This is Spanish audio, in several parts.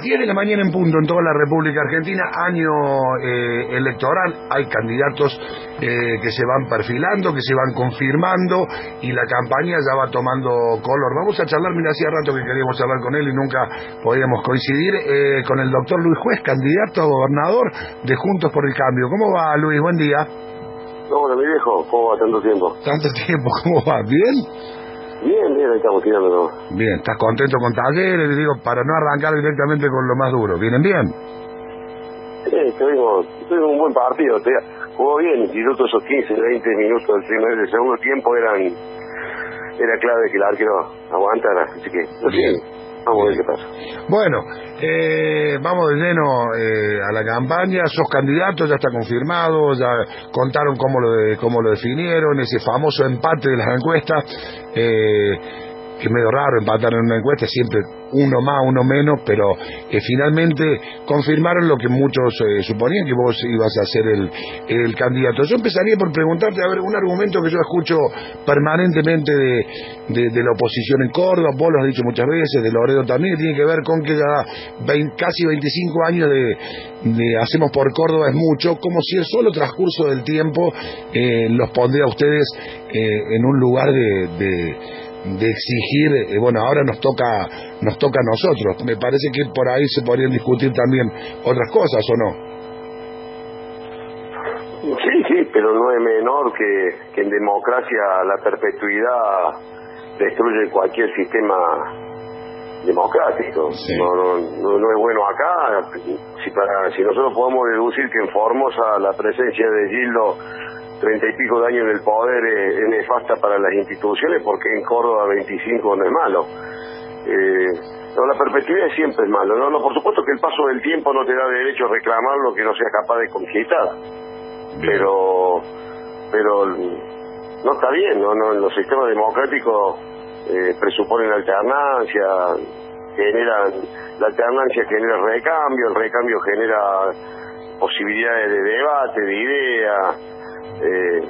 10 de la mañana en punto en toda la República Argentina, año eh, electoral, hay candidatos eh, que se van perfilando, que se van confirmando y la campaña ya va tomando color. Vamos a charlar, mira, hacía rato que queríamos charlar con él y nunca podíamos coincidir, eh, con el doctor Luis Juez, candidato a gobernador de Juntos por el Cambio. ¿Cómo va Luis? Buen día. Hola, mi viejo, ¿cómo va tanto tiempo? Tanto tiempo, ¿cómo va? ¿Bien? Bien, bien, ahí estamos tirando. Bien, ¿estás contento con Talleres? Digo, para no arrancar directamente con lo más duro. ¿Vienen bien? Sí, tuvimos, tuvimos un buen partido. Te, jugó bien, incluso esos 15, 20 minutos del primer del segundo tiempo eran era clave que el arquero aguantara. Así que, bien. Vamos a ver qué pasa. Bueno, eh, vamos de lleno eh, a la campaña. Sos candidato, ya está confirmado, ya contaron cómo lo, cómo lo definieron, ese famoso empate de las encuestas. Eh, es medio raro empatar en una encuesta, siempre uno más, uno menos, pero eh, finalmente confirmaron lo que muchos eh, suponían, que vos ibas a ser el, el, candidato. Yo empezaría por preguntarte, a ver, un argumento que yo escucho permanentemente de, de, la oposición en Córdoba, vos lo has dicho muchas veces, de Loredo también, tiene que ver con que ya casi 25 años de, Hacemos por Córdoba es mucho, como si el solo transcurso del tiempo eh, los pondría a ustedes en un lugar de de exigir, eh, bueno, ahora nos toca nos toca a nosotros. Me parece que por ahí se podrían discutir también otras cosas, ¿o no? Sí, sí, pero no es menor que, que en democracia la perpetuidad destruye cualquier sistema democrático. No, no, no, es bueno acá. Si, para, si nosotros podemos deducir que en Formosa la presencia de Gildo treinta y pico de años en el poder es, nefasta para las instituciones porque en Córdoba 25 no es malo. Eh, la perspectiva siempre es malo. ¿no? por supuesto que el paso del tiempo no te da derecho a reclamar lo que no sea capaz de conquistar. Pero pero no está bien, ¿no? no los sistemas democráticos eh, presuponen alternancia, generan la alternancia genera recambio, el recambio genera posibilidades de debate, de ideas, eh,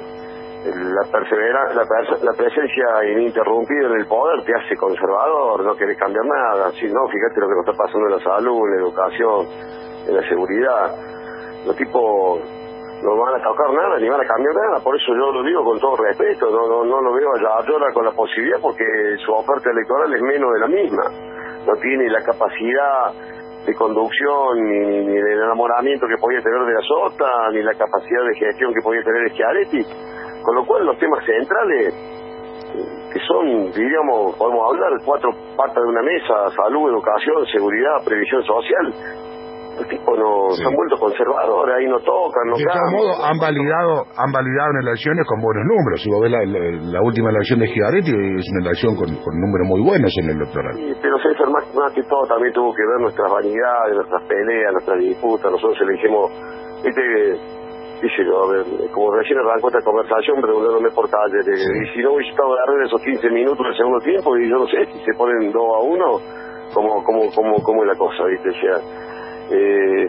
la persevera, la, presencia ininterrumpida en el poder te hace conservador, no querés cambiar nada, si no, fíjate lo que nos está pasando en la salud, en la educación, en la seguridad, los tipos no van a tocar nada ni van a cambiar nada, por eso yo lo digo con todo respeto, no, no, no lo veo allá con la posibilidad porque su oferta electoral es menos de la misma, no tiene la capacidad de conducción, ni, ni, del enamoramiento que podía tener de la Sota, ni la capacidad de gestión que podía tener Schiaretti. Con lo cual los temas centrales, que son, diríamos, podemos hablar, cuatro patas de una mesa, salud, educación, seguridad, previsión social, los tipos no se han vuelto conservadores, ahí no tocan, no De todos modos, han validado, han validado en elecciones con buenos números. Si vos ves la, última elección de Gigaretti, es una elección con, números muy buenos en el electoral. Sí, pero César, más, más que todo, también tuvo que ver nuestras vanidades, nuestras peleas, nuestras disputas. Nosotros elegimos, este, dice yo, a ver, como recién arrancó esta conversación preguntándome por calle, y si no hubiese estado de esos 15 minutos del segundo tiempo, y yo no sé, si se ponen 2 a 1, ¿cómo, cómo, cómo, cómo es la cosa, viste? O sea, eh,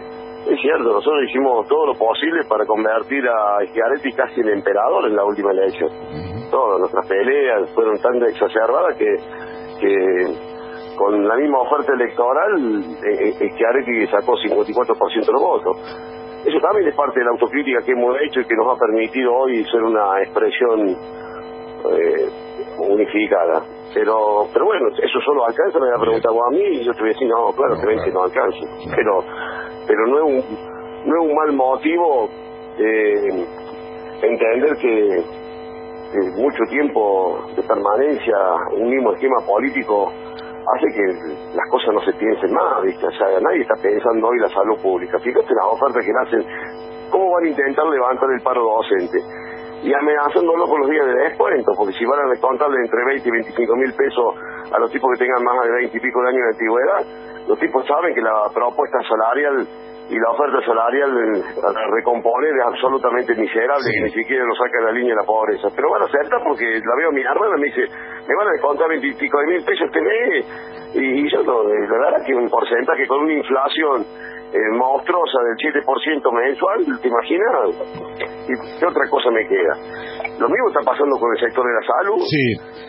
es cierto, nosotros hicimos todo lo posible para convertir a Schiaretti casi en emperador en la última elección. Todas nuestras peleas fueron tan exacerbadas que, que con la misma oferta electoral eh, eh Schiaretti sacó 54% de los votos. Eso también es parte de la autocrítica que hemos hecho y que nos ha permitido hoy ser una expresión eh, unificada. Pero pero bueno, eso solo alcanza, me había preguntado a mí y yo te voy a decir, no, claro, que no alcanza. Pero pero no es un, no es un mal motivo eh, entender que, mucho tiempo de permanencia un mismo esquema político hace que las cosas no se piensen más, ¿viste? O sea, nadie está pensando hoy la salud pública. Fíjate las ofertas que hacen, ¿cómo van a intentar levantar el paro docente? Y amenazándolo con los días de descuento, porque si van a descontarle entre 20 y 25 mil pesos a los tipos que tengan más de 20 y pico de años de antigüedad, los tipos saben que la propuesta salarial y la oferta salarial a recomponer es absolutamente miserable y ni siquiera nos saca de la línea de la pobreza. Pero van a aceptar porque la veo mi hermana me dice, me van a descontar 20 y pico de mil pesos este mes y, yo la verdad que un porcentaje con una inflación eh, monstruosa del 7% mensual, ¿te imaginas? ¿Y qué otra cosa me queda? Lo mismo está pasando con el sector de la salud. Sí.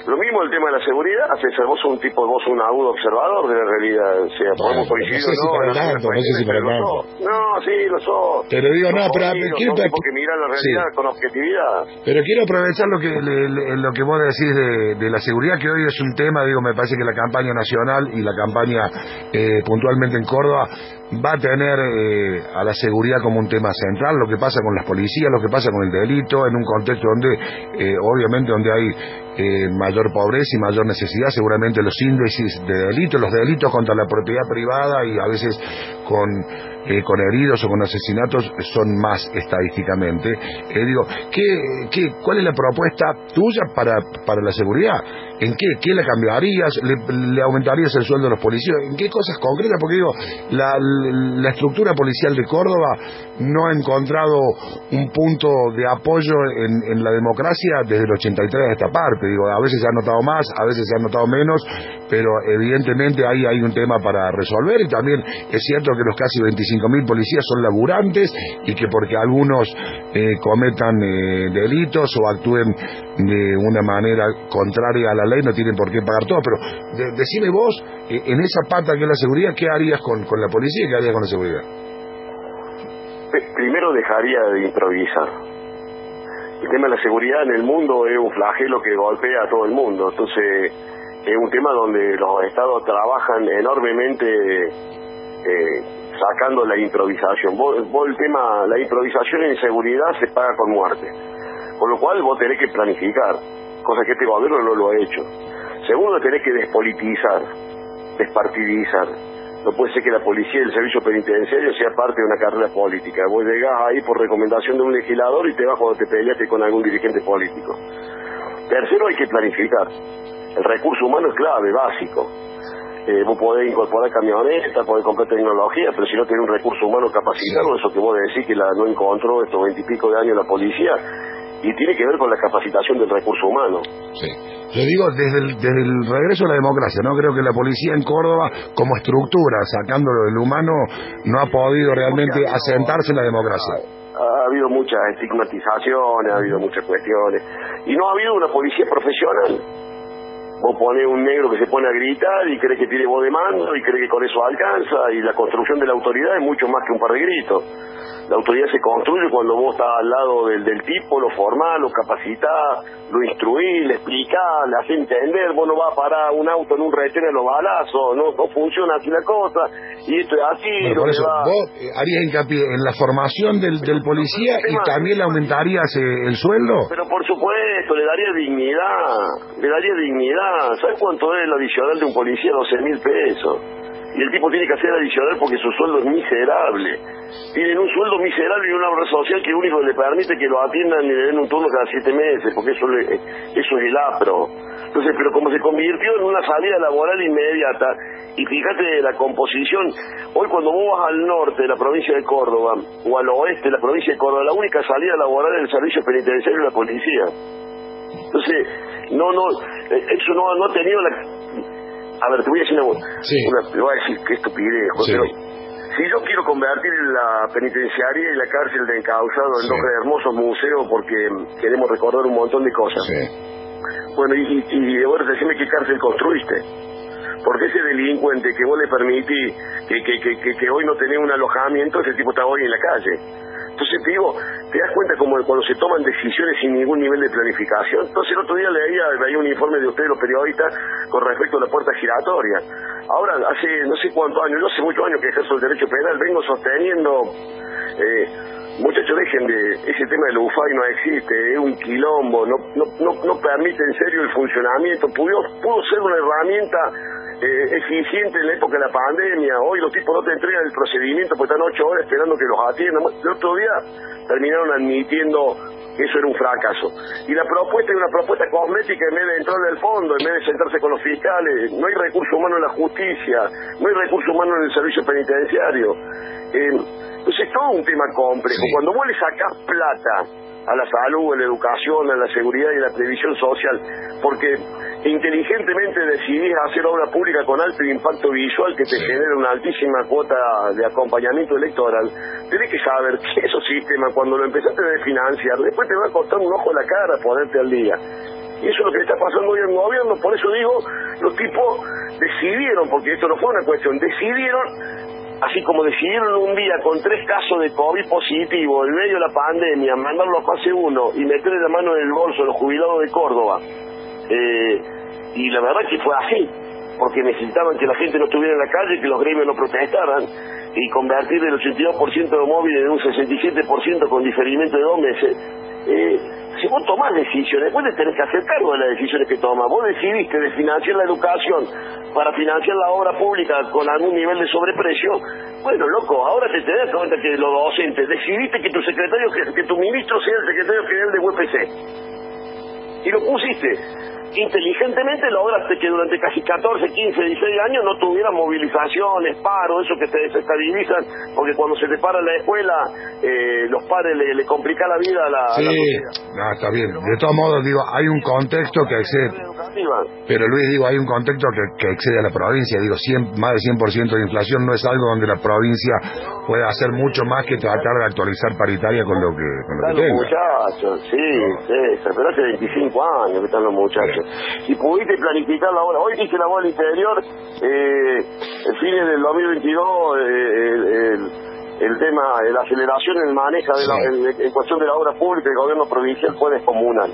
Lo mismo el tema de la seguridad. César, vos sos un tipo, vos sos un agudo observador de la realidad. O sea, podemos coincidir no sé si no. para tanto, no sé si para tanto. No, sí, lo sos. Pero digo, no, pero quiero- un tipo que mira la realidad Sí. con objetividad. Pero quiero aprovechar lo que le- le- lo que vos decís de, de la seguridad, que hoy es un tema, digo, me parece que la campaña nacional y la campaña eh, puntualmente en Córdoba va a tener eh, a la seguridad como un tema central, lo que pasa con las policías, lo que pasa con el delito, en un contexto donde, eh, obviamente, donde hay eh, mayor pobreza y mayor necesidad, seguramente los índices de delitos, los delitos contra la propiedad privada y a veces con, eh, con heridos o con asesinatos son más estadísticamente. Eh, digo, ¿qué, qué, ¿cuál es la propuesta tuya para, para la seguridad? ¿En qué? ¿Qué le cambiarías? ¿Le, le aumentarías el sueldo a los policías? ¿En qué cosas concretas? Porque digo, la, la estructura policial de Córdoba no ha encontrado un punto de apoyo en, en la democracia desde el 83 a esta parte. Digo, a veces se ha notado más, a veces se ha notado menos, pero evidentemente ahí hay un tema para resolver y también es cierto que los casi 25.000 policías son laburantes y que porque algunos eh, cometan eh, delitos o actúen de una manera contraria a la ley no tienen por qué pagar todo. Pero de- decime vos, eh, en esa pata que es la seguridad, ¿qué harías con, con la policía y qué harías con la seguridad? Primero dejaría de improvisar. El tema de la seguridad en el mundo es un flagelo que golpea a todo el mundo. Entonces, es un tema donde los estados trabajan enormemente eh, sacando la improvisación. Vos, vos el tema, la improvisación en seguridad se paga con muerte. Con lo cual vos tenés que planificar, cosa que este gobierno no lo ha hecho. Segundo, tenés que despolitizar, despartidizar. No puede ser que la policía y el servicio penitenciario sea parte de una carrera política. Vos llegás ahí por recomendación de un legislador y te vas cuando te peleaste con algún dirigente político. Tercero, hay que planificar. El recurso humano es clave, básico. Eh, vos podés incorporar camionetas, podés comprar tecnología, pero si no tenés un recurso humano capacitado, eso que vos decís que la no encontró estos veintipico de años la policía, y tiene que ver con la capacitación del recurso humano. Sí. Yo digo, desde el, desde el regreso a la democracia, ¿no? Creo que la policía en Córdoba, como estructura, sacándolo del humano, no ha podido realmente asentarse en la democracia. Ha habido muchas estigmatizaciones, ha habido muchas cuestiones, y no ha habido una policía profesional. Vos ponés un negro que se pone a gritar y cree que tiene voz de mando y cree que con eso alcanza, y la construcción de la autoridad es mucho más que un par de gritos. La autoridad se construye cuando vos estás al lado del, del tipo, lo formás, lo capacitás, lo instruís, le explicás, le haces entender, vos no vas a parar un auto en un retén a los balazos, no, no funciona así la cosa, y esto es así, Bueno, por eso, va- vos eh, harías hincapié en la formación del, del policía y también le aumentarías eh, el sueldo. Pero por supuesto, le daría dignidad, le daría dignidad. ¿Sabes cuánto es el adicional de un policía? 12 mil pesos. Y el tipo tiene que hacer adicional porque su sueldo es miserable. Tienen un sueldo miserable y una obra social que único le permite que lo atiendan y le den un turno cada siete meses, porque eso, le- eso es el APRO. Entonces, pero como se convirtió en una salida laboral inmediata, y fíjate la composición, hoy cuando vos vas al norte de la provincia de Córdoba, o al oeste de la provincia de Córdoba, la única salida laboral es el servicio penitenciario y la policía. Entonces, no, no, eh, eso no, no ha tenido la... A ver, te voy a decir una... Sí. una- te voy a decir qué estupidez, José, Sí. pero si yo quiero convertir la penitenciaria y la cárcel de encausado en Sí. dos hermosos museos porque queremos recordar un montón de cosas. Sí. Bueno, y, y, y ahora decime qué cárcel construiste. Porque ese delincuente que vos le permitís que, que, que, que, que hoy no tenés un alojamiento, ese tipo está hoy en la calle. Entonces te digo, te das cuenta como cuando se toman decisiones sin ningún nivel de planificación. Entonces el otro día leía, leía un informe de ustedes los periodistas con respecto a la puerta giratoria. Ahora, hace no sé cuántos años, yo hace muchos años que ejerzo el derecho penal, vengo sosteniendo eh, Muchachos, dejen de... Ese tema del UFAI no existe, es un quilombo, no, no, no, no permite en serio el funcionamiento. Pudo, pudo ser una herramienta eh, eficiente en la época de la pandemia. Hoy los tipos no te entregan el procedimiento porque están ocho horas esperando que los atiendan. El otro día terminaron admitiendo que eso era un fracaso. Y la propuesta es una propuesta cosmética en vez de entrar al fondo, en vez de sentarse con los fiscales. No hay recurso humano en la justicia, no hay recurso humano en el servicio penitenciario. Eh, entonces es todo un tema complejo. Sí. Cuando vos le sacás plata a la salud, a la educación, a la seguridad y a la previsión social, porque inteligentemente decidís hacer obra pública con alto impacto visual que te genera una altísima cuota de acompañamiento electoral, tenés que saber que esos sistemas, cuando lo empezaste a financiar, después te va a costar un ojo a la cara ponerte al día. Y eso es lo que está pasando hoy en el gobierno, por eso digo, los tipos decidieron, porque esto no fue una cuestión, decidieron así como decidieron un día con tres casos de COVID positivo en medio de la pandemia, mandarlo a fase 1 y meterle la mano en el bolso a los jubilados de Córdoba, eh, y la verdad que fue así, porque necesitaban que la gente no estuviera en la calle, que los gremios no protestaran, y convertir el 82% de móviles en un 67% con diferimiento de dos meses. Eh, si vos tomás decisiones, te tenés que hacer cargo de las decisiones que tomas. Vos decidiste de financiar la educación para financiar la obra pública con algún nivel de sobreprecio. Bueno, loco, ahora te das cuenta que los docentes decidiste que tu secretario, que, que tu ministro sea el secretario general de UPC. Y lo pusiste inteligentemente lograste que durante casi 14, 15, 16 años no tuviera movilizaciones, paros, eso que te desestabilizan, porque cuando se te para la escuela, eh, los padres le, le complica la vida a la, sí, no, está bien. De todos modos, digo, hay un contexto que excede. Pero Luis, digo, hay un contexto que, que excede a la provincia. Digo, 100, más de 100% de inflación no es algo donde la provincia pueda hacer mucho más que tratar de actualizar paritaria con lo que, con lo que tenga. muchachos, sí, sí, pero hace 25 años que están los muchachos si pudiste planificar la obra, hoy dije la obra interior, eh, el fin del 2022, eh, el, tema, la aceleración en el manejo de la, en, cuestión de la obra pública, el gobierno provincial fue descomunal.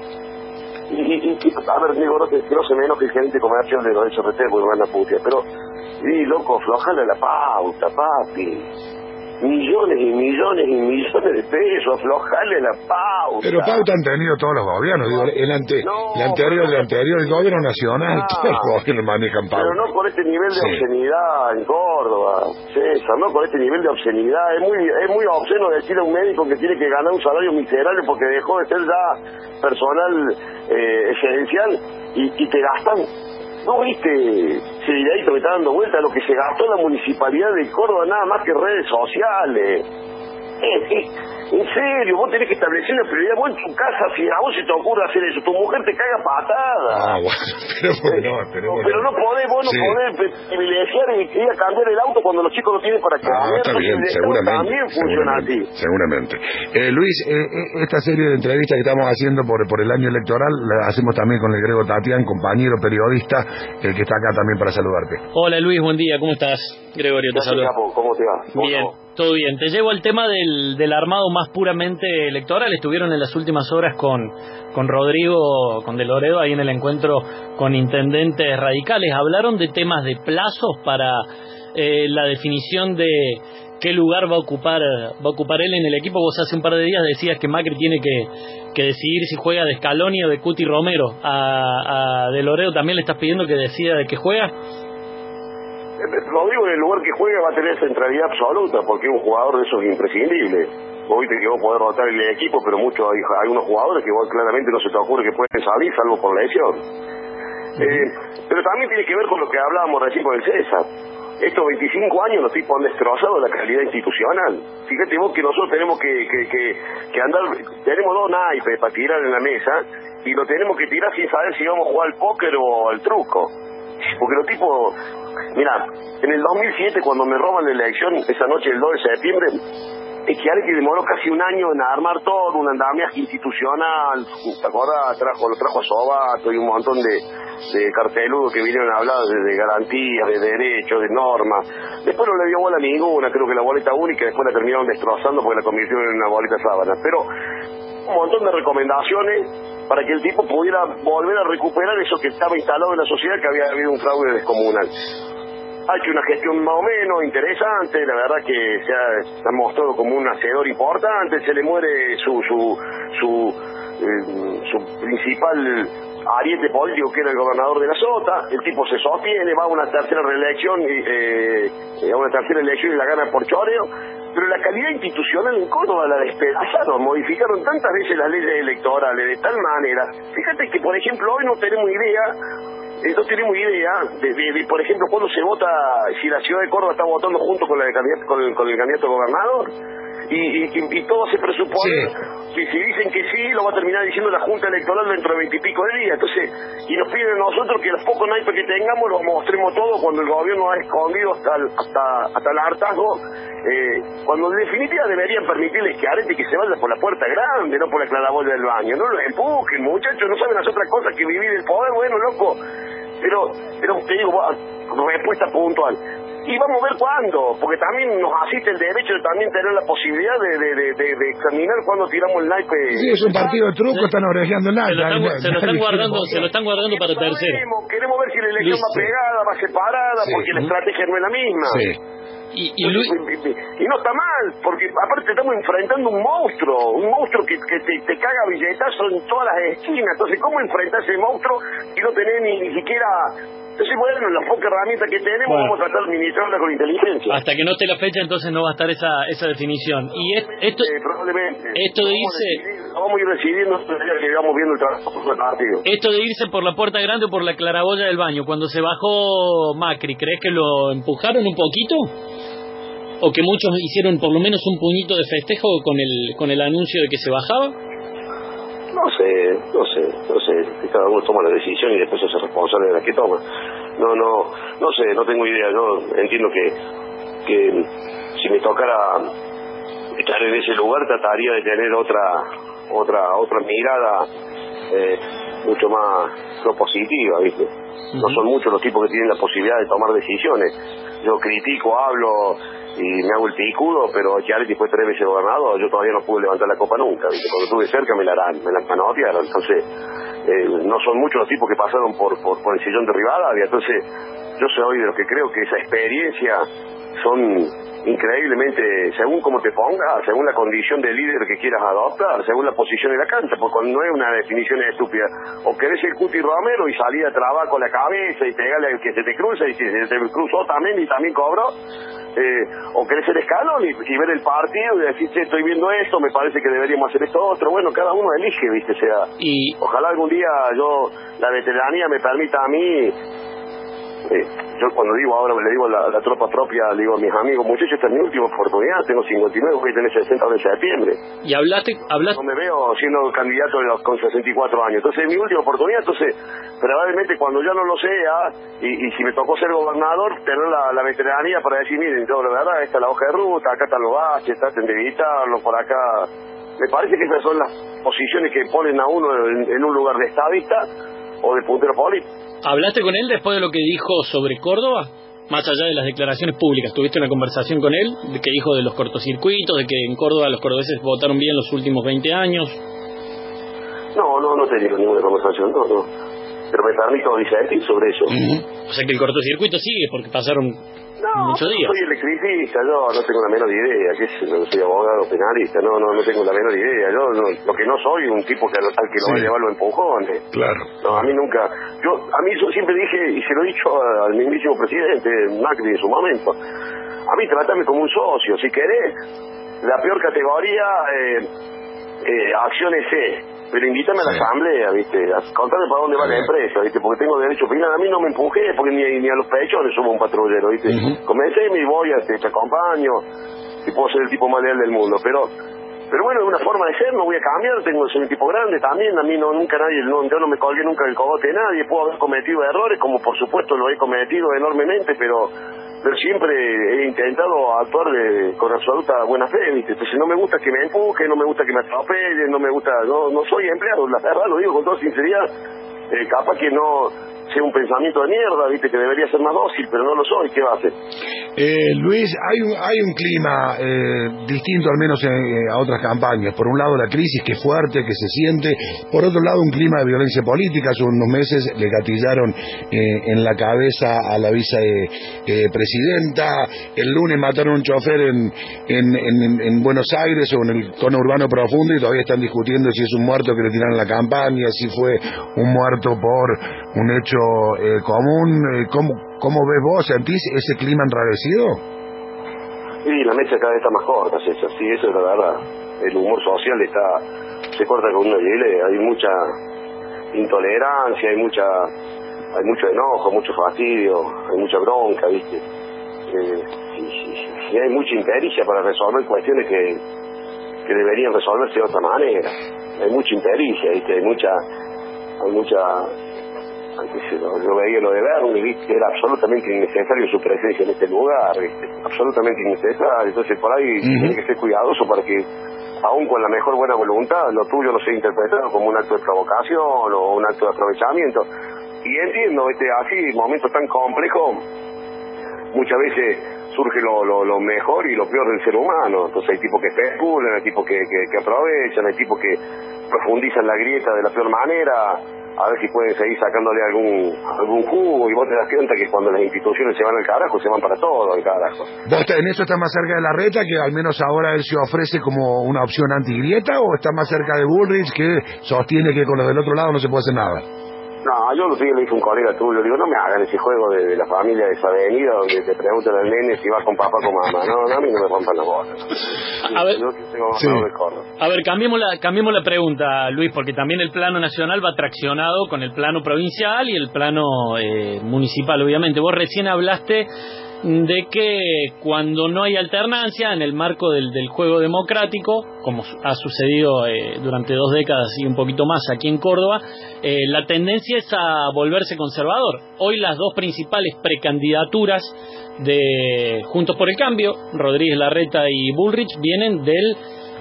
Y, y, y, a ver, digo, no, que no se menos que el gerente comercial de los SRT, porque van a putear, pero, y loco, flojale la pauta, papi millones y millones y millones de pesos, aflojarle la pauta. Pero pauta han tenido todos los gobiernos, digo, el, ante, el anterior, el anterior, el gobierno nacional, todos los gobiernos manejan pauta. Pero no con este nivel de obscenidad en Córdoba, César, no con este nivel de obscenidad. Es muy, es muy obsceno decirle a un médico que tiene que ganar un salario miserable porque dejó de ser ya personal eh, esencial y, y te gastan ¿No viste ese videito que está dando vuelta lo que se gastó la municipalidad de Córdoba nada más que redes sociales? Eh, eh en serio, vos tenés que establecer una prioridad. Vos en tu casa, si a vos se te ocurre hacer eso, tu mujer te caga patada. Ah, bueno, pero bueno, pero, bueno. pero no podés, vos no podés privilegiar y ir a cambiar el auto cuando los chicos lo tienen para cambiar. Ah, está bien, seguramente. También funciona seguramente, así. Seguramente. Eh, Luis, eh, eh, esta serie de entrevistas que estamos haciendo por, por el año electoral, la hacemos también con el Grego Tatián, compañero periodista, el que está acá también para saludarte. Hola Luis, buen día, ¿cómo estás? Gregorio, te saludo. ¿Cómo te va? Bien. Todo bien. Te llevo al tema del, del armado más puramente electoral. Estuvieron en las últimas horas con, con Rodrigo, con De Loredo, ahí en el encuentro con intendentes radicales. Hablaron de temas de plazos para eh, la definición de qué lugar va a ocupar va a ocupar él en el equipo. Vos hace un par de días decías que Macri tiene que, que decidir si juega de Scaloni o de Cuti Romero. A, a también le estás pidiendo que decida de qué juega. Rodrigo en el lugar que juega va a tener centralidad absoluta porque es un jugador de esos imprescindibles. Viste que vos podés rotar el equipo, pero muchos hay, hay unos jugadores que vos claramente no se te ocurre que pueden salir salvo por lesión. Eh, pero también tiene que ver con lo que hablábamos recién con el César. Estos 25 años los tipos han destrozado la calidad institucional. Fíjate vos que nosotros tenemos que, que, que, que andar, tenemos dos naipes para tirar en la mesa y lo tenemos que tirar sin saber si vamos a jugar al póker o al truco. Porque los tipos, mira, en el 2007 cuando me roban la elección, esa noche del 2 de septiembre, es que demoró casi un año en armar todo, un andamiaje institucional, ¿te acuerdas? Trajo, lo trajo a Sobato y un montón de, de carteludos que vinieron a hablar de, garantías, de derechos, de normas. Después no le dio bola ninguna, creo que la boleta única, después la terminaron destrozando porque la convirtieron en una boleta sábana. Pero un montón de recomendaciones para que el tipo pudiera volver a recuperar eso que estaba instalado en la sociedad, que había habido un fraude descomunal. Ha hecho una gestión más o menos interesante, la verdad que se ha, mostrado como un hacedor importante, se le muere su su eh, su principal ariete político que era el gobernador de la Sota, el tipo se sostiene, va a una tercera reelección, eh, a una tercera elección y la gana por choreo, pero la calidad institucional en Córdoba la despedazaron, modificaron tantas veces las leyes electorales de tal manera. Fíjate que, por ejemplo, hoy no tenemos idea, eh, no tenemos idea de, por ejemplo, cuando se vota, si la ciudad de Córdoba está votando junto con, la de candidato, con, el, con el candidato gobernador. y, y, todo se presupone que si dicen que sí, lo va a terminar diciendo la Junta Electoral dentro de veintipico de días. Entonces, y nos piden a nosotros que los pocos naipes que tengamos los mostremos todo cuando el gobierno ha escondido hasta el, hasta, hasta el hartazgo, eh, cuando en definitiva deberían permitirles que Arete que se vaya por la puerta grande, no por la claraboya del baño. No lo empujen, muchachos, no saben hacer otra cosa que vivir el poder, bueno, loco. Pero, pero te digo, respuesta puntual y vamos a ver cuándo, porque también nos asiste el derecho de también tener la posibilidad de, de, de, examinar cuándo tiramos el naipe. Sí, es un partido de truco, están orejeando el naipe. Se lo, están, guardando, se lo están guardando para tercero. Queremos, ver si la elección va pegada, va separada, porque la estrategia no es la misma. Sí. Y, y, y, no está mal, porque aparte estamos enfrentando un monstruo, un monstruo que, que te, te, caga billetazo en todas las esquinas. Entonces, ¿cómo enfrentar ese monstruo y no tener ni, ni siquiera entonces, bueno, la poca herramienta que tenemos vamos a tratar de administrarla con inteligencia. Hasta que no esté la fecha, entonces no va a estar esa esa definición. Y esto, eh, probablemente. Esto de irse... Vamos a ir decidiendo que vamos viendo el trabajo del partido. Esto de irse por la puerta grande o por la claraboya del baño, cuando se bajó Macri, ¿crees que lo empujaron un poquito? ¿O que muchos hicieron por lo menos un puñito de festejo con el, con el anuncio de que se bajaba? No sé, no sé, no sé. Cada uno toma la decisión y después hace responsable de la que toma. No, no, no sé, no tengo idea. Yo entiendo que, que si me tocara estar en ese lugar trataría de tener otra, otra, otra mirada eh, mucho más propositiva, ¿viste? No son muchos los tipos que tienen la posibilidad de tomar decisiones. Yo critico, hablo, y me hago el picudo, pero Chiaretti fue tres veces gobernador, yo todavía no pude levantar la copa nunca, cuando estuve cerca me la, me la manotearon, entonces eh, no son muchos los tipos que pasaron por, por, por el sillón de Rivadavia, entonces yo soy de los que creo que esa experiencia son increíblemente, según como te pongas, según la condición de líder que quieras adoptar, según la posición de la cancha, porque no es una definición estúpida. O querés el Cuti Romero y salir a trabajar con la cabeza y pegarle al que se te cruza y si se te cruzó también y también cobró. Eh, o querés el escalón y, ver el partido y decir, estoy viendo esto, me parece que deberíamos hacer esto otro. Bueno, cada uno elige, ¿viste? sea, y... ojalá algún día yo, la veteranía me permita a mí eh, yo cuando digo ahora, le digo a la, tropa propia, le digo a mis amigos, muchachos, esta es mi última oportunidad, tengo 59, voy a tener 60 de septiembre. ¿Y hablaste? hablaste? No me veo siendo candidato con 64 años, entonces es mi última oportunidad, entonces probablemente cuando yo no lo sea, y, si me tocó ser gobernador, tener la, veteranía para decir, miren, yo la verdad, esta es la hoja de ruta, acá están los baches, traten de evitarlo, por acá. Me parece que esas son las posiciones que ponen a uno en, un lugar de estadista o de puntero político. ¿Hablaste con él después de lo que dijo sobre Córdoba? Más allá de las declaraciones públicas, ¿tuviste una conversación con él? ¿De que dijo de los cortocircuitos, de que en Córdoba los cordobeses votaron bien los últimos 20 años? No, no, no he tenido ninguna conversación, no, no. Pero me permito decir sobre eso. O sea que el cortocircuito sigue, porque pasaron no, muchos días. soy electricista, yo no tengo la menor idea, que no soy abogado penalista, no, no, no tengo la menor idea. Yo lo que no soy un tipo que al, que lo va a llevar los empujones. Claro. No, a mí nunca. Yo, a mí yo siempre dije, y se lo he dicho al mismísimo presidente Macri en su momento, a mí trátame como un socio, si querés, la peor categoría, eh, eh, acciones C pero invítame a la asamblea, ¿viste? A contame para dónde va la empresa, ¿viste? Porque tengo derecho a opinar. A mí no me empujé, porque ni, ni a los pechones subo un patrullero, ¿viste? Comencé y me voy, te, te acompaño, y puedo ser el tipo más leal del mundo. Pero pero bueno, es una forma de ser, no voy a cambiar, tengo soy un tipo grande también, a mí no nunca nadie, no, yo no me colgué nunca el cogote de nadie, puedo haber cometido errores, como por supuesto lo he cometido enormemente, pero pero siempre he intentado actuar de, con absoluta buena fe, ¿viste? Entonces no me gusta que me empuje, no me gusta que me atropellen, no me gusta, no, no soy empleado, la verdad lo digo con toda sinceridad, eh, capaz que no, sea un pensamiento de mierda, viste, que debería ser más dócil, pero no lo soy, ¿qué va a hacer? Eh, Luis, hay un, hay un clima eh, distinto al menos eh, a otras campañas. Por un lado la crisis que es fuerte, que se siente. Por otro lado un clima de violencia política. Hace unos meses le gatillaron en la cabeza a la vicepresidenta. el lunes mataron a un chofer en, en, en, Buenos Aires o en el cono urbano profundo y todavía están discutiendo si es un muerto que le tiraron la campaña, si fue un muerto por un hecho eh, común. Eh, ¿cómo, ¿Cómo ves vos? ¿Sentís ese clima enrarecido? Sí, la mecha cada vez está más corta, César. Sí, eso es la verdad. El humor social está se corta con una hielera. Hay mucha intolerancia, hay mucha hay mucho enojo, mucho fastidio, hay mucha bronca, ¿viste? Eh, y, hay mucha impericia para resolver cuestiones que que deberían resolverse de otra manera. Hay mucha impericia, ¿viste? hay mucha, hay mucha, yo veía lo de Bernie, que era absolutamente innecesario su presencia en este lugar, absolutamente innecesario, entonces por ahí tiene que ser cuidadoso para que, aún con la mejor buena voluntad, lo tuyo no sea interpretado como un acto de provocación o un acto de aprovechamiento. Y entiendo, este, así, momentos tan complejos, muchas veces surge lo, lo, mejor y lo peor del ser humano. Entonces hay tipos que especulan, hay tipos que, que, aprovechan, hay tipos que profundizan la grieta de la peor manera, a ver si pueden seguir sacándole algún algún jugo y vos te das cuenta que cuando las instituciones se van al carajo, se van para todo al carajo. ¿Vos en eso está más cerca de la reta que al menos ahora él se ofrece como una opción antigrieta o está más cerca de Bullrich que sostiene que con los del otro lado no se puede hacer nada? No, yo lo sé, le dije un colega tuyo, digo, no me hagan ese juego de, la familia de esa avenida donde te preguntan al nene si vas con papá o con mamá. No, a mí no me rompan la bola. A ver, a ver cambiemos, la, cambiemos la pregunta, Luis, porque también el plano nacional va traccionado con el plano provincial y el plano eh, municipal, obviamente. Vos recién hablaste de que cuando no hay alternancia en el marco del, juego democrático, como ha sucedido eh, durante dos décadas y un poquito más aquí en Córdoba, eh, la tendencia es a volverse conservador. Hoy las dos principales precandidaturas de Juntos por el Cambio, Rodríguez Larreta y Bullrich, vienen del,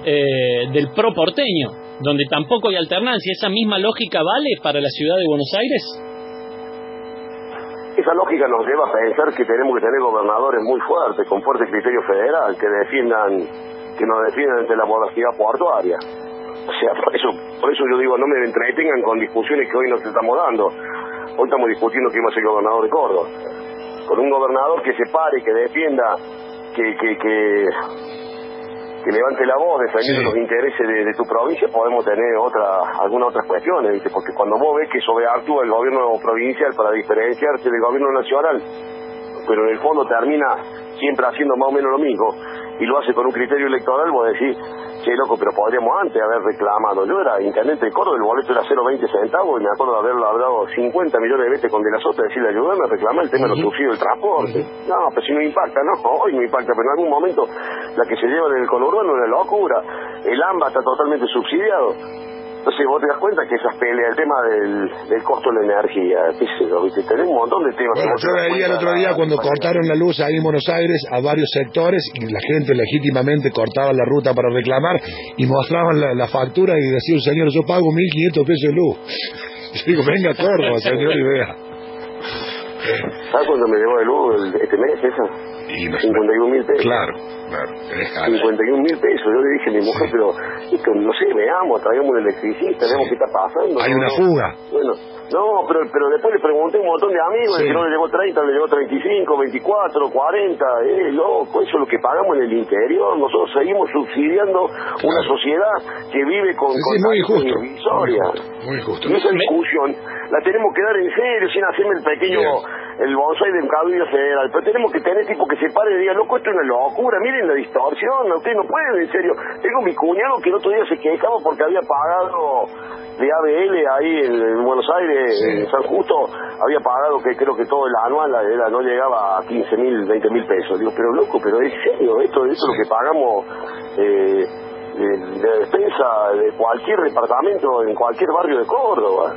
eh, del pro porteño, donde tampoco hay alternancia. ¿Esa misma lógica vale para la ciudad de Buenos Aires? Esa lógica nos lleva a pensar que tenemos que tener gobernadores muy fuertes, con fuerte criterio federal, que defiendan, que nos defiendan ante la voracidad portuaria. O sea, por eso, por eso yo digo, no me entretengan con discusiones que hoy nos estamos dando. Hoy estamos discutiendo quién va a ser gobernador de Córdoba. Con un gobernador que se pare, que defienda, que, que, que que levante la voz defendiendo los intereses de, tu provincia, podemos tener otra, algunas otras cuestiones, ¿viste? porque cuando vos ves que sobreactúa el gobierno provincial para diferenciarse del gobierno nacional, pero en el fondo termina siempre haciendo más o menos lo mismo, y lo hace con un criterio electoral, vos decís, che, loco, pero podríamos antes haber reclamado. Yo era intendente de Córdoba, el boleto era 0,20 centavos, y me acuerdo de haberlo hablado 50 millones de veces con De la Sota, decirle, ayúdame a reclamar el tema de los subsidios del transporte. No, pero si no impacta, no, hoy no impacta, pero en algún momento la que se lleva en el conurbano es una locura. El AMBA está totalmente subsidiado. Entonces vos te das cuenta que esas peleas, el tema del, costo de la energía, qué sé yo, tenés un montón de temas. Bueno, yo veía el otro día cuando cortaron la luz ahí en Buenos Aires a varios sectores y la gente legítimamente cortaba la ruta para reclamar y mostraban la, factura y decía señor, yo pago 1.500 pesos de luz. Yo digo, venga Córdoba, señor, y vea. ¿Sabes cuándo me llevó de luz este mes esa? 51 mil pesos. Claro, claro. 51 mil pesos. Yo le dije a mi mujer, pero no sé, veamos, traigamos un electricista, veamos qué está pasando. Hay una fuga. Bueno, no, pero, pero después le pregunté a un montón de amigos, que no le llegó 30, le llegó 35, 24, 40, eh, loco, eso es lo que pagamos en el interior. Nosotros seguimos subsidiando una sociedad que vive con, sí, muy injusto. Muy, injusto. Y esa discusión la tenemos que dar en serio, sin hacerme el pequeño, el bonsai de un cabildo federal. Pero tenemos que tener tipo que se pare y diga, loco, esto es una locura, la distorsión, ustedes no pueden, en serio. Tengo mi cuñado que el otro día se quejaba porque había pagado de ABL ahí en, Buenos Aires, en San Justo, había pagado que creo que todo el anual era, no llegaba a 15 mil, 20 mil pesos. Digo, pero loco, pero es serio, esto, esto es lo que pagamos eh, de, defensa de cualquier departamento en cualquier barrio de Córdoba.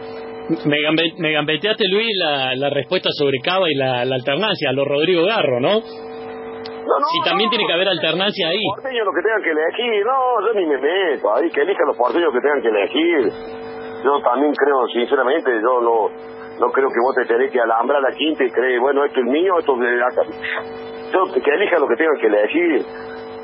Me, gambeteaste, Luis, la, la, respuesta sobre Cava y la, alternancia, a los Rodrigo Garro, ¿no? No, no, si también tiene que haber alternancia ahí. Los porteños lo que tengan que elegir, no, yo ni me meto ahí, que elijan los porteños que tengan que elegir. Yo también creo, sinceramente, yo no no creo que vos te tenés que alambrar la quinta y crees, bueno, esto es mío, esto es de acá. Yo, que elijan lo que tengan que elegir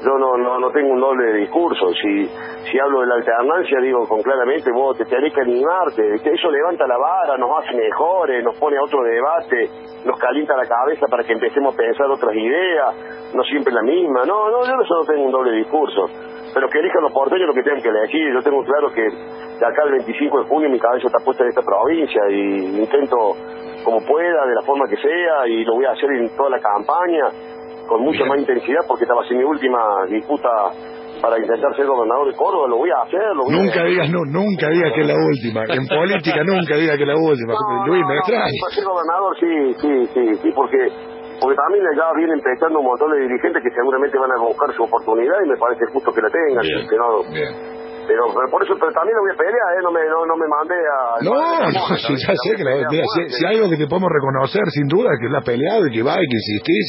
yo no, no, no tengo un doble discurso. Si, si hablo de la alternancia, digo con claramente, vos te tenés que animarte. Eso levanta la vara, nos hace mejores, nos pone a otro debate, nos calienta la cabeza para que empecemos a pensar otras ideas, no siempre la misma. No, no, yo no tengo un doble discurso. Pero que elijan los porteños lo que tengan que elegir. Yo tengo claro que de acá el 25 de junio mi cabeza está puesta en esta provincia y intento como pueda, de la forma que sea, y lo voy a hacer en toda la campaña con mucha más intensidad porque estaba haciendo mi última disputa para intentar ser gobernador de Córdoba, lo voy a hacer. Lo nunca digas no, nunca digas que es la última. En política nunca digas que es la última. Luis, me extraña. Para ser gobernador, sí, sí, sí, sí, porque porque también allá vienen pensando un montón de dirigentes que seguramente van a buscar su oportunidad y me parece justo que la tengan. Bien, que no, bien. Pero, pero por eso pero también lo voy a pelear, ¿eh? no, me, no, no me mandé a... No, no, sí, ya sé que la, mira, si, si hay algo que te podemos reconocer sin duda es que la has peleado y que va y que insistís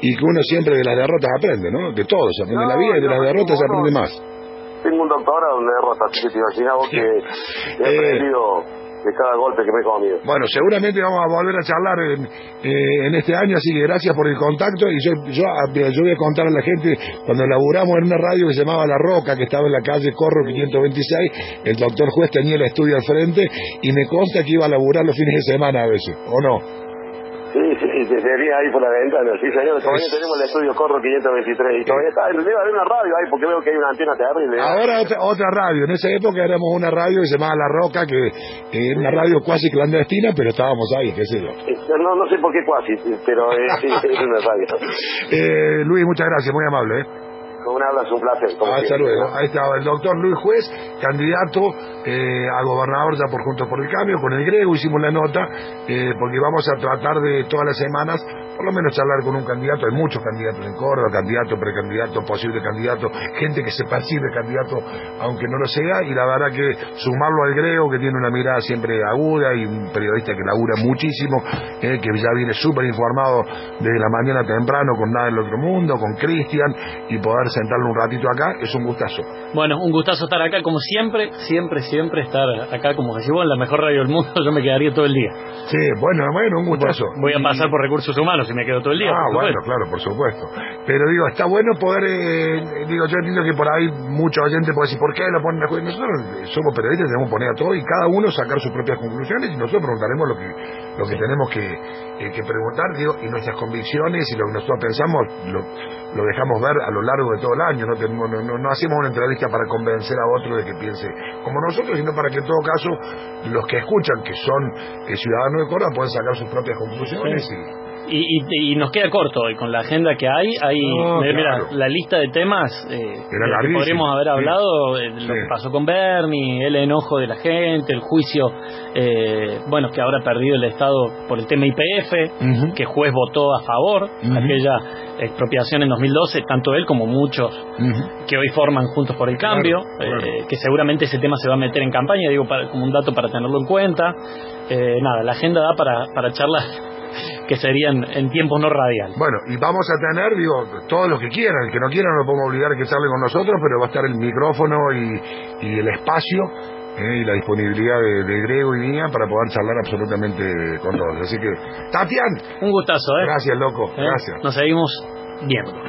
y, y que uno siempre de las derrotas aprende, ¿no? Que todo se aprende en la vida y de las derrotas se aprende más. Tengo un doctorado en derrotas, así que te imaginas vos que he Eh. aprendido de cada golpe que me he comido. Bueno, seguramente vamos a volver a charlar en, eh, este año, así que gracias por el contacto. Y yo, yo, ah, yo voy a contar a la gente, cuando laburamos en una radio que se llamaba La Roca, que estaba en la calle Corro 526, el doctor juez tenía el estudio al frente y me consta que iba a laburar los fines de semana a veces, ¿o no? Sí, sí, te sería ahí por la ventana, sí señor, todavía tenemos el estudio Corro 523 y todavía está, debe haber una radio ahí porque veo que hay una antena terrible. ¿eh? Ahora otra, otra radio, en esa época éramos una radio que se llamaba La Roca, que era una radio casi clandestina, pero estábamos ahí, qué sé yo. Eh, No, no sé por qué cuasi, pero eh, sí, es una radio. Eh, Luis, muchas gracias, muy amable. ¿eh? Un es un placer. como Hasta siempre. luego. Ahí estaba el doctor Luis Juez, candidato eh, a gobernador ya por Juntos por el Cambio, con el Grego hicimos la nota, eh, porque vamos a tratar de todas las semanas, por lo menos charlar con un candidato, hay muchos candidatos en Córdoba, candidato, precandidato, posible candidato, gente que se percibe candidato aunque no lo sea, y la verdad que sumarlo al Grego, que tiene una mirada siempre aguda y un periodista que labura muchísimo, eh, que ya viene súper informado desde la mañana temprano con nada del otro mundo, con Cristian, y poder sentarlo un ratito acá, es un gustazo. Bueno, un gustazo estar acá, como siempre, siempre, siempre estar acá, como decís vos, en la mejor radio del mundo, yo me quedaría todo el día. Sí, bueno, bueno, un gustazo. Voy a pasar por recursos humanos y me quedo todo el día. Ah, bueno, claro, por supuesto. Pero digo, está bueno poder, eh, digo, yo entiendo que por ahí mucha gente puede decir, ¿por qué lo ponen a juez? Nosotros somos periodistas, tenemos que poner a todo y cada uno sacar sus propias conclusiones y nosotros preguntaremos lo que, lo que tenemos que, eh, que preguntar, digo, y nuestras convicciones y lo que nosotros pensamos lo, lo dejamos ver a lo largo de todo el año, no, tenemos, no, no- no hacemos una entrevista para convencer a otro de que piense como nosotros, sino para que en todo caso los que escuchan, que son eh, ciudadanos de Córdoba, puedan sacar sus propias conclusiones Sí. y Y, y- y nos queda corto hoy con la agenda que hay. hay No, mira, claro. la lista de temas eh, de que podríamos haber sí. hablado, eh, lo Sí. que pasó con Bernie, el enojo de la gente, el juicio, eh, bueno, que ahora ha perdido el Estado por el tema IPF, Ujú. que juez votó a favor, Ujú. aquella expropiación en 2012, tanto él como muchos que hoy forman Juntos por el Cambio, Claro, claro. eh, que seguramente ese tema se va a meter en campaña, digo, para- como un dato para tenerlo en cuenta. Eh, nada, la agenda da para, para charlas que serían en tiempos no radiales. Bueno, y vamos a tener, digo, todos los que quieran, el que no quiera no lo podemos obligar a que charle con nosotros, pero va a estar el micrófono y, y el espacio eh, y la disponibilidad de, de Grego y mía para poder charlar absolutamente con todos. Así que, Tatian, Un gustazo, ¿eh? gracias, loco, ¿Eh? gracias. Nos seguimos viendo.